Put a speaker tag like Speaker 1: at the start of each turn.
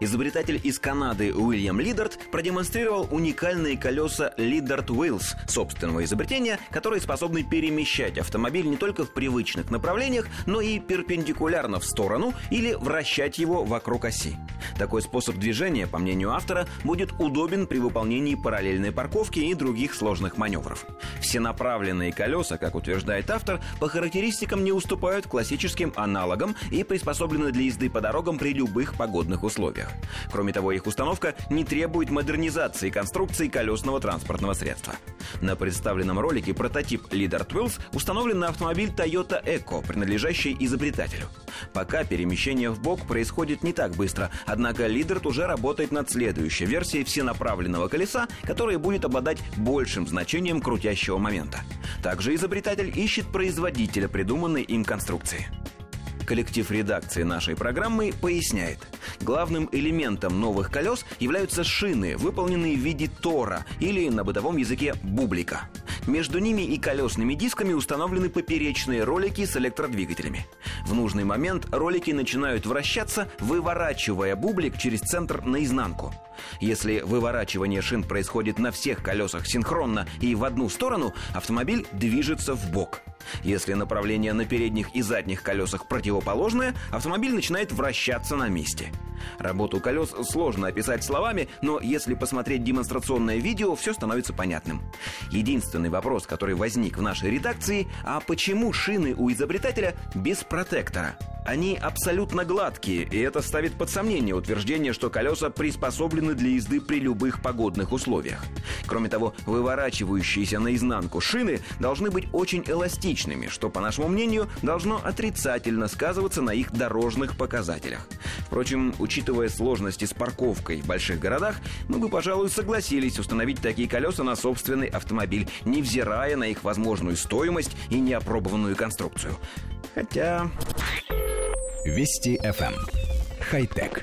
Speaker 1: Изобретатель из Канады Уильям Лидард продемонстрировал уникальные колеса Лидард Wheels собственного изобретения, которые способны перемещать автомобиль не только в привычных направлениях, но и перпендикулярно в сторону или вращать его вокруг оси. Такой способ движения, по мнению автора, будет удобен при выполнении параллельной парковки и других сложных маневров. Все направленные колеса, как утверждает автор, по характеристикам не уступают классическим аналогам и приспособлены для езды по дорогам при любых погодных условиях условиях. Кроме того, их установка не требует модернизации конструкции колесного транспортного средства. На представленном ролике прототип Leader Twills установлен на автомобиль Toyota Eco, принадлежащий изобретателю. Пока перемещение в бок происходит не так быстро, однако Лидерт уже работает над следующей версией всенаправленного колеса, которая будет обладать большим значением крутящего момента. Также изобретатель ищет производителя придуманной им конструкции. Коллектив редакции нашей программы поясняет. Главным элементом новых колес являются шины, выполненные в виде тора или на бытовом языке бублика. Между ними и колесными дисками установлены поперечные ролики с электродвигателями. В нужный момент ролики начинают вращаться, выворачивая бублик через центр наизнанку. Если выворачивание шин происходит на всех колесах синхронно и в одну сторону, автомобиль движется в бок. Если направление на передних и задних колесах противоположное, автомобиль начинает вращаться на месте. Работу колес сложно описать словами, но если посмотреть демонстрационное видео, все становится понятным. Единственный вопрос, который возник в нашей редакции, а почему шины у изобретателя без протектора? Они абсолютно гладкие, и это ставит под сомнение утверждение, что колеса приспособлены для езды при любых погодных условиях. Кроме того, выворачивающиеся наизнанку шины должны быть очень эластичными, что, по нашему мнению, должно отрицательно сказываться на их дорожных показателях. Впрочем, учитывая сложности с парковкой в больших городах, мы бы, пожалуй, согласились установить такие колеса на собственный автомобиль, невзирая на их возможную стоимость и неопробованную конструкцию. Хотя...
Speaker 2: Вести FM. Эм. Хай-тек.